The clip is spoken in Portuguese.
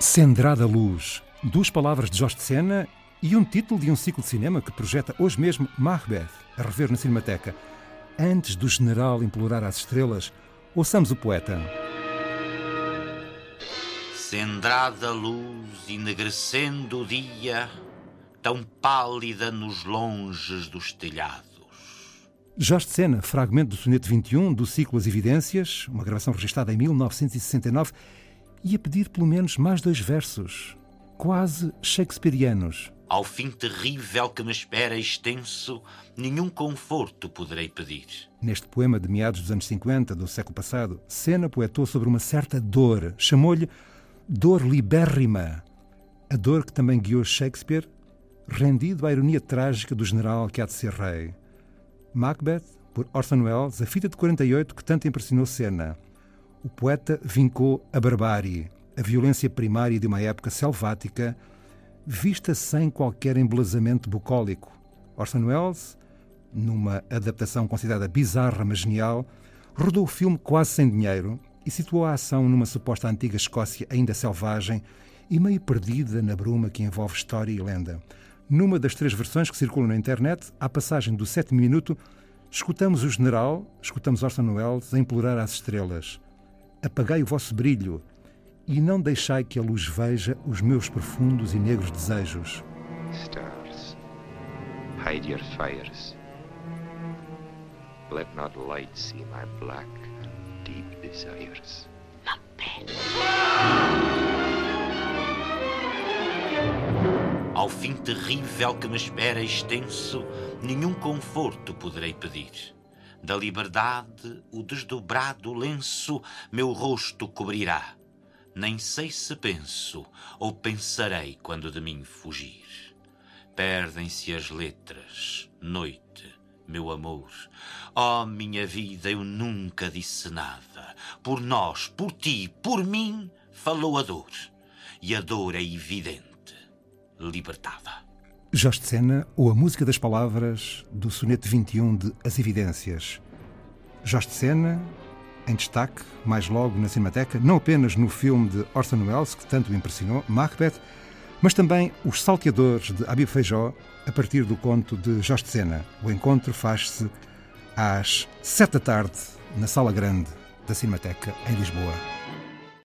Cendrada Luz, duas palavras de Jorge de Sena e um título de um ciclo de cinema que projeta hoje mesmo Macbeth, a rever na Cinemateca. Antes do general implorar às estrelas, ouçamos o poeta. Cendrada luz, enegrecendo o dia, tão pálida nos longes dos telhados. Jorge de Sena, fragmento do soneto 21 do ciclo As Evidências, uma gravação registrada em 1969 e a pedir pelo menos mais dois versos, quase shakespearianos. Ao fim terrível que me espera extenso, nenhum conforto poderei pedir. Neste poema de meados dos anos 50 do século passado, Sena poetou sobre uma certa dor. Chamou-lhe dor libérrima. A dor que também guiou Shakespeare, rendido à ironia trágica do general que há de ser rei. Macbeth, por Orson Welles, a fita de 48 que tanto impressionou Sena o poeta vincou a barbárie, a violência primária de uma época selvática, vista sem qualquer embelezamento bucólico. Orson Welles, numa adaptação considerada bizarra mas genial, rodou o filme quase sem dinheiro e situou a ação numa suposta antiga Escócia ainda selvagem e meio perdida na bruma que envolve história e lenda. Numa das três versões que circulam na internet, à passagem do sétimo minuto, escutamos o general, escutamos Orson Welles a implorar às estrelas apagai o vosso brilho e não deixai que a luz veja os meus profundos e negros desejos. Stars, hide your fires. Let not light see my black, deep desires. Ao fim terrível que me espera extenso, nenhum conforto poderei pedir da liberdade o desdobrado lenço meu rosto cobrirá. Nem sei se penso ou pensarei quando de mim fugir. Perdem-se as letras, noite, meu amor. Oh, minha vida, eu nunca disse nada. Por nós, por ti, por mim, falou a dor. E a dor é evidente, libertada. Jorge de Sena ou a música das palavras do soneto 21 de As Evidências. Jorge de Sena, em destaque, mais logo na Cinemateca, não apenas no filme de Orson Welles, que tanto o impressionou, Macbeth, mas também Os Salteadores de Abib Feijó, a partir do conto de Jorge de Sena. O encontro faz-se às sete da tarde, na Sala Grande da Cinemateca, em Lisboa.